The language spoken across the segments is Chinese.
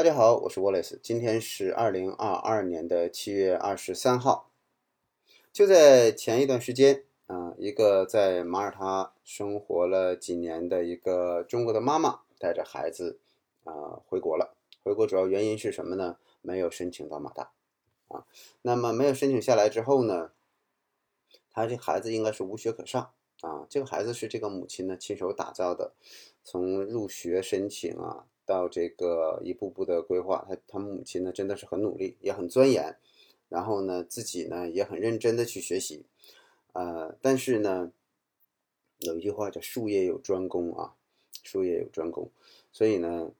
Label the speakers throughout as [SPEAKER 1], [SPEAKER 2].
[SPEAKER 1] 大家好，我是 Wallace，今天是二零二二年的七月二十三号。就在前一段时间啊，一个在马耳他生活了几年的一个中国的妈妈带着孩子啊回国了。回国主要原因是什么呢？没有申请到马大啊。那么没有申请下来之后呢，他这孩子应该是无学可上啊。这个孩子是这个母亲呢亲手打造的，从入学申请啊。到这个一步步的规划，他他母亲呢真的是很努力，也很钻研，然后呢自己呢也很认真的去学习，呃，但是呢有一句话叫术业有专攻啊，术业有专攻，所以呢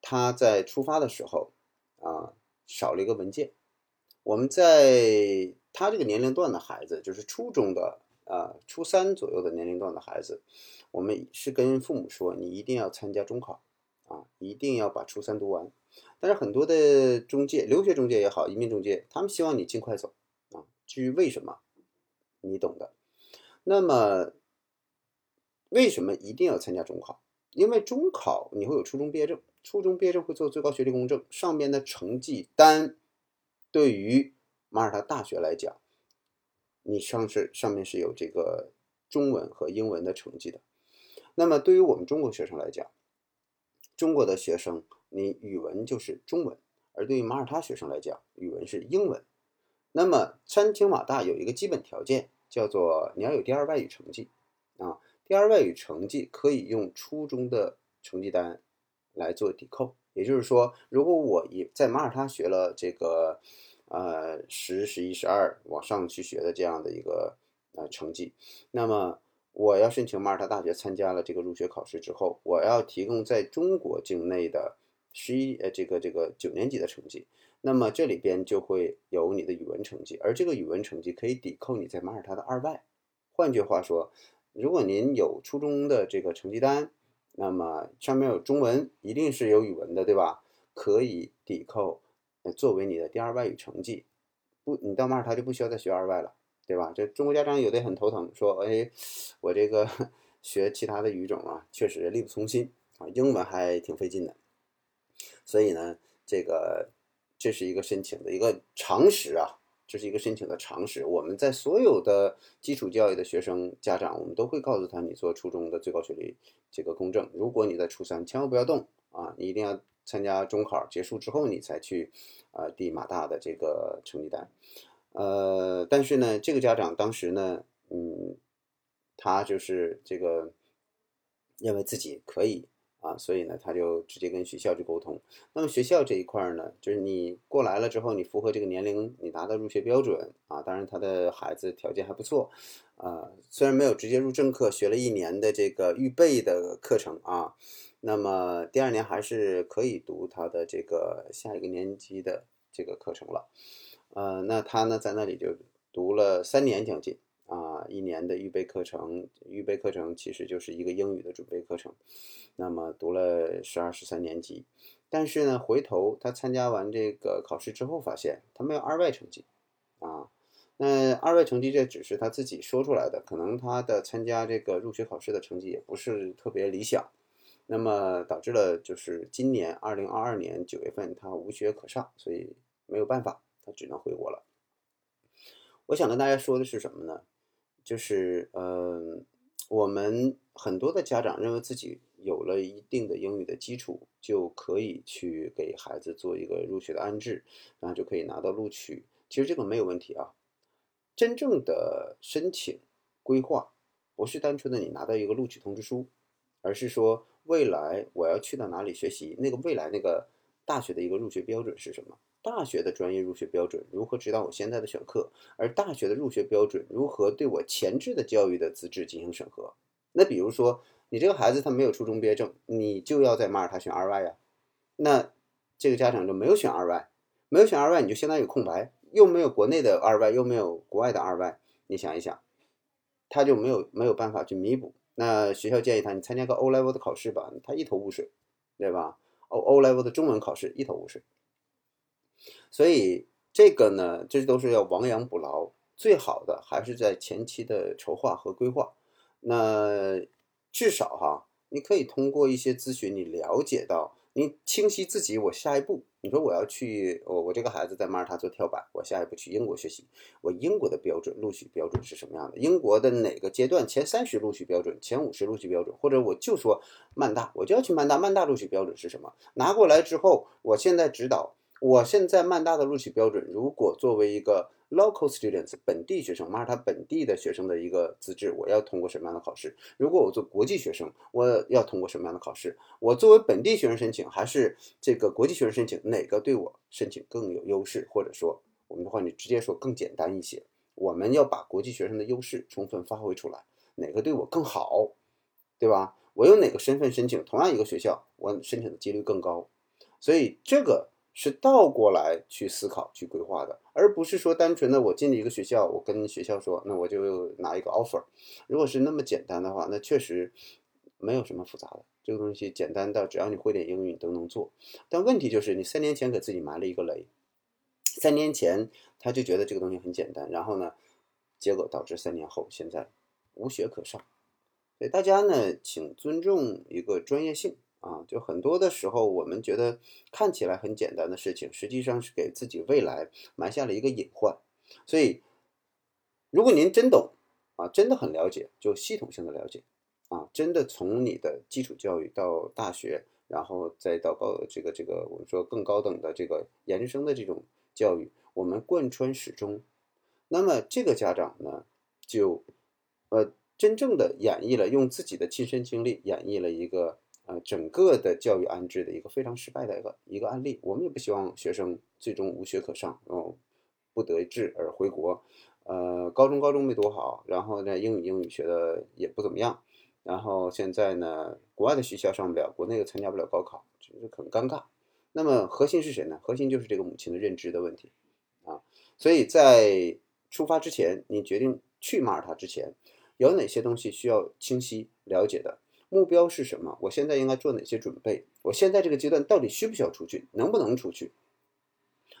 [SPEAKER 1] 他在出发的时候啊少了一个文件。我们在他这个年龄段的孩子，就是初中的啊初三左右的年龄段的孩子，我们是跟父母说，你一定要参加中考。啊，一定要把初三读完。但是很多的中介、留学中介也好，移民中介，他们希望你尽快走啊。至于为什么，你懂的。那么，为什么一定要参加中考？因为中考你会有初中毕业证，初中毕业证会做最高学历公证，上面的成绩单对于马耳他大学来讲，你上是上面是有这个中文和英文的成绩的。那么对于我们中国学生来讲，中国的学生，你语文就是中文，而对于马耳他学生来讲，语文是英文。那么申请马大有一个基本条件，叫做你要有第二外语成绩啊。第二外语成绩可以用初中的成绩单来做抵扣。也就是说，如果我也在马耳他学了这个呃十、十一、十二往上去学的这样的一个呃成绩，那么。我要申请马耳他大学，参加了这个入学考试之后，我要提供在中国境内的十一呃这个这个九年级的成绩，那么这里边就会有你的语文成绩，而这个语文成绩可以抵扣你在马耳他的二外。换句话说，如果您有初中的这个成绩单，那么上面有中文，一定是有语文的，对吧？可以抵扣，作为你的第二外语成绩，不，你到马耳他就不需要再学二外了。对吧？这中国家长有的很头疼，说，哎，我这个 学其他的语种啊，确实力不从心啊，英文还挺费劲的。所以呢，这个这是一个申请的一个常识啊，这是一个申请的常识。我们在所有的基础教育的学生家长，我们都会告诉他，你做初中的最高学历这个公证，如果你在初三，千万不要动啊，你一定要参加中考结束之后，你才去啊递马大的这个成绩单。呃，但是呢，这个家长当时呢，嗯，他就是这个认为自己可以啊，所以呢，他就直接跟学校去沟通。那么学校这一块呢，就是你过来了之后，你符合这个年龄，你达到入学标准啊。当然，他的孩子条件还不错啊，虽然没有直接入正课，学了一年的这个预备的课程啊，那么第二年还是可以读他的这个下一个年级的这个课程了。呃，那他呢，在那里就读了三年将近啊，一年的预备课程，预备课程其实就是一个英语的准备课程。那么读了十二、十三年级，但是呢，回头他参加完这个考试之后，发现他没有二外成绩啊。那二外成绩这只是他自己说出来的，可能他的参加这个入学考试的成绩也不是特别理想。那么导致了就是今年二零二二年九月份他无学可上，所以没有办法。只能回国了。我想跟大家说的是什么呢？就是，嗯，我们很多的家长认为自己有了一定的英语的基础，就可以去给孩子做一个入学的安置，然后就可以拿到录取。其实这个没有问题啊。真正的申请规划不是单纯的你拿到一个录取通知书，而是说未来我要去到哪里学习，那个未来那个大学的一个入学标准是什么？大学的专业入学标准如何指导我现在的选课？而大学的入学标准如何对我前置的教育的资质进行审核？那比如说，你这个孩子他没有初中毕业证，你就要在马耳他选二外呀？那这个家长就没有选二外，没有选二外，你就相当于空白，又没有国内的二外，又没有国外的二外，你想一想，他就没有没有办法去弥补。那学校建议他，你参加个 O level 的考试吧，他一头雾水，对吧？O O level 的中文考试一头雾水。所以这个呢，这都是要亡羊补牢，最好的还是在前期的筹划和规划。那至少哈，你可以通过一些咨询，你了解到你清晰自己，我下一步，你说我要去，我我这个孩子在马耳他做跳板，我下一步去英国学习，我英国的标准录取标准是什么样的？英国的哪个阶段前三十录取标准，前五十录取标准，或者我就说曼大，我就要去曼大，曼大录取标准是什么？拿过来之后，我现在指导，我现在曼大的录取标准，如果作为一个。Local students 本地学生，马耳他本地的学生的一个资质，我要通过什么样的考试？如果我做国际学生，我要通过什么样的考试？我作为本地学生申请，还是这个国际学生申请，哪个对我申请更有优势？或者说，我们的话，你直接说更简单一些。我们要把国际学生的优势充分发挥出来，哪个对我更好？对吧？我用哪个身份申请同样一个学校，我申请的几率更高。所以这个。是倒过来去思考、去规划的，而不是说单纯的我进了一个学校，我跟学校说，那我就拿一个 offer。如果是那么简单的话，那确实没有什么复杂的，这个东西简单到只要你会点英语，你都能做。但问题就是你三年前给自己埋了一个雷，三年前他就觉得这个东西很简单，然后呢，结果导致三年后现在无学可上。所以大家呢，请尊重一个专业性。啊，就很多的时候，我们觉得看起来很简单的事情，实际上是给自己未来埋下了一个隐患。所以，如果您真懂啊，真的很了解，就系统性的了解啊，真的从你的基础教育到大学，然后再到高这个这个我们说更高等的这个研究生的这种教育，我们贯穿始终。那么这个家长呢，就呃真正的演绎了，用自己的亲身经历演绎了一个。呃，整个的教育安置的一个非常失败的一个一个案例，我们也不希望学生最终无学可上，哦，不得志而回国。呃，高中高中没读好，然后呢，英语英语学的也不怎么样，然后现在呢，国外的学校上不了，国内又参加不了高考，就是很尴尬。那么核心是谁呢？核心就是这个母亲的认知的问题啊。所以在出发之前，你决定去马耳他之前，有哪些东西需要清晰了解的？目标是什么？我现在应该做哪些准备？我现在这个阶段到底需不需要出去？能不能出去？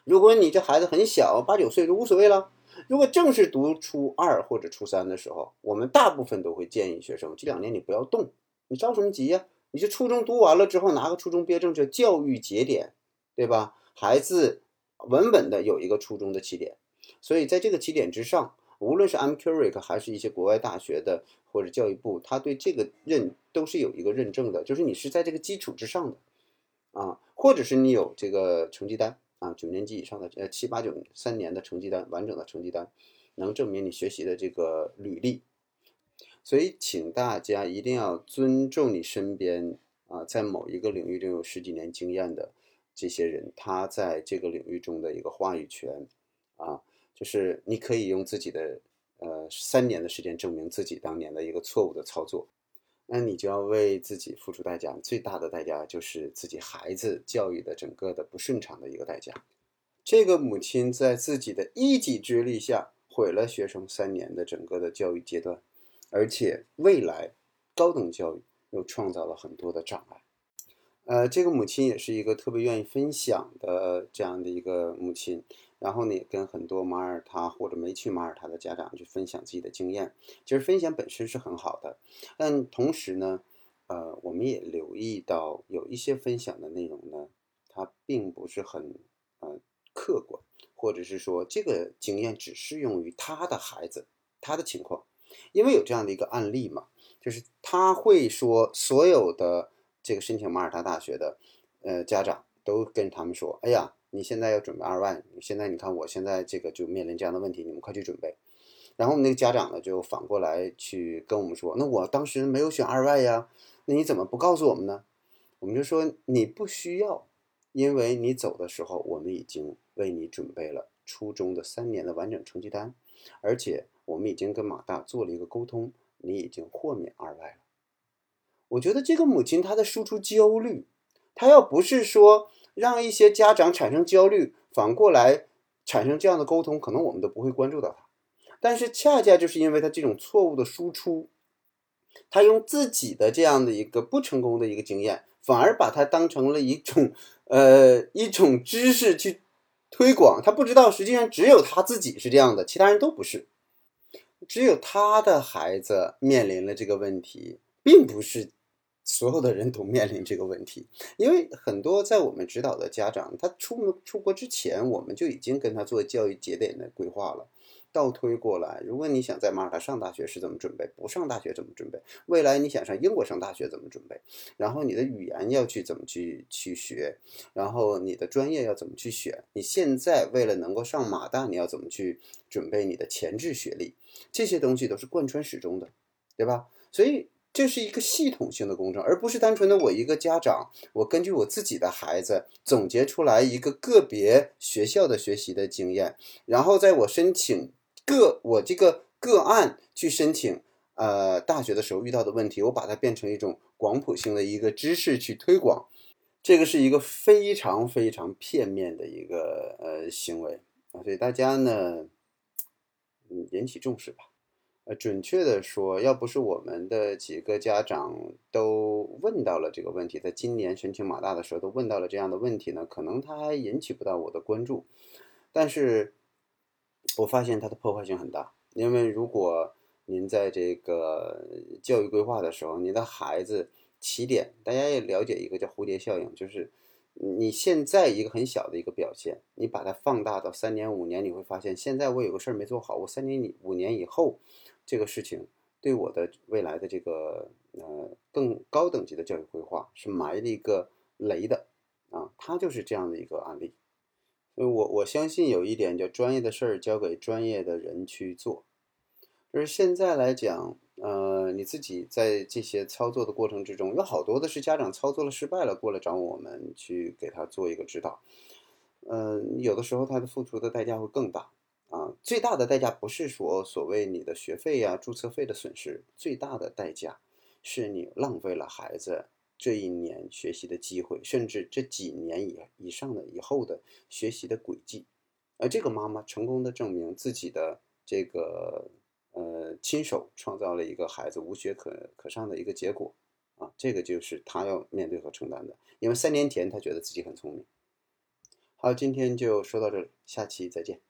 [SPEAKER 1] 如果你这孩子很小，八九岁就无所谓了。如果正是读初二或者初三的时候，我们大部分都会建议学生这两年你不要动，你着什么急呀？你这初中读完了之后拿个初中毕业证叫教育节点，对吧？孩子稳稳的有一个初中的起点，所以在这个起点之上。无论是 M Curic 还是一些国外大学的或者教育部，他对这个认都是有一个认证的，就是你是在这个基础之上的，啊，或者是你有这个成绩单啊，九年级以上的呃七八九三年的成绩单，完整的成绩单，能证明你学习的这个履历。所以，请大家一定要尊重你身边啊，在某一个领域中有十几年经验的这些人，他在这个领域中的一个话语权啊。就是你可以用自己的呃三年的时间证明自己当年的一个错误的操作，那你就要为自己付出代价，最大的代价就是自己孩子教育的整个的不顺畅的一个代价。这个母亲在自己的一己之力下毁了学生三年的整个的教育阶段，而且未来高等教育又创造了很多的障碍。呃，这个母亲也是一个特别愿意分享的这样的一个母亲。然后呢，跟很多马耳他或者没去马耳他的家长去分享自己的经验。其实分享本身是很好的，但同时呢，呃，我们也留意到有一些分享的内容呢，它并不是很呃客观，或者是说这个经验只适用于他的孩子他的情况，因为有这样的一个案例嘛，就是他会说所有的这个申请马耳他大学的呃家长都跟他们说，哎呀。你现在要准备二外，现在你看我现在这个就面临这样的问题，你们快去准备。然后那个家长呢就反过来去跟我们说，那我当时没有选二外呀，那你怎么不告诉我们呢？我们就说你不需要，因为你走的时候我们已经为你准备了初中的三年的完整成绩单，而且我们已经跟马大做了一个沟通，你已经豁免二外了。我觉得这个母亲她在输出焦虑，她要不是说。让一些家长产生焦虑，反过来产生这样的沟通，可能我们都不会关注到他。但是恰恰就是因为他这种错误的输出，他用自己的这样的一个不成功的一个经验，反而把它当成了一种呃一种知识去推广。他不知道，实际上只有他自己是这样的，其他人都不是。只有他的孩子面临了这个问题，并不是。所有的人都面临这个问题，因为很多在我们指导的家长，他出出国之前，我们就已经跟他做教育节点的规划了。倒推过来，如果你想在马耳他上大学是怎么准备，不上大学怎么准备？未来你想上英国上大学怎么准备？然后你的语言要去怎么去去学？然后你的专业要怎么去选？你现在为了能够上马大，你要怎么去准备你的前置学历？这些东西都是贯穿始终的，对吧？所以这是一个系统性的工程，而不是单纯的我一个家长，我根据我自己的孩子总结出来一个个别学校的学习的经验，然后在我申请。个我这个个案去申请呃大学的时候遇到的问题，我把它变成一种广谱性的一个知识去推广，这个是一个非常非常片面的一个呃行为啊，所以大家呢，嗯引起重视吧。呃，准确的说，要不是我们的几个家长都问到了这个问题，在今年申请马大的时候都问到了这样的问题呢，可能它还引起不到我的关注，但是。我发现它的破坏性很大，因为如果您在这个教育规划的时候，你的孩子起点，大家也了解一个叫蝴蝶效应，就是你现在一个很小的一个表现，你把它放大到三年五年，你会发现，现在我有个事儿没做好，我三年五年以后，这个事情对我的未来的这个呃更高等级的教育规划是埋了一个雷的啊，它就是这样的一个案例。所以我我相信有一点叫专业的事儿交给专业的人去做，就是现在来讲，呃，你自己在这些操作的过程之中，有好多的是家长操作了失败了，过来找我们去给他做一个指导，嗯，有的时候他的付出的代价会更大啊，最大的代价不是说所谓你的学费呀、注册费的损失，最大的代价是你浪费了孩子。这一年学习的机会，甚至这几年以以上的以后的学习的轨迹，而这个妈妈成功的证明自己的这个呃亲手创造了一个孩子无学可可上的一个结果啊，这个就是她要面对和承担的。因为三年前她觉得自己很聪明。好，今天就说到这里，下期再见。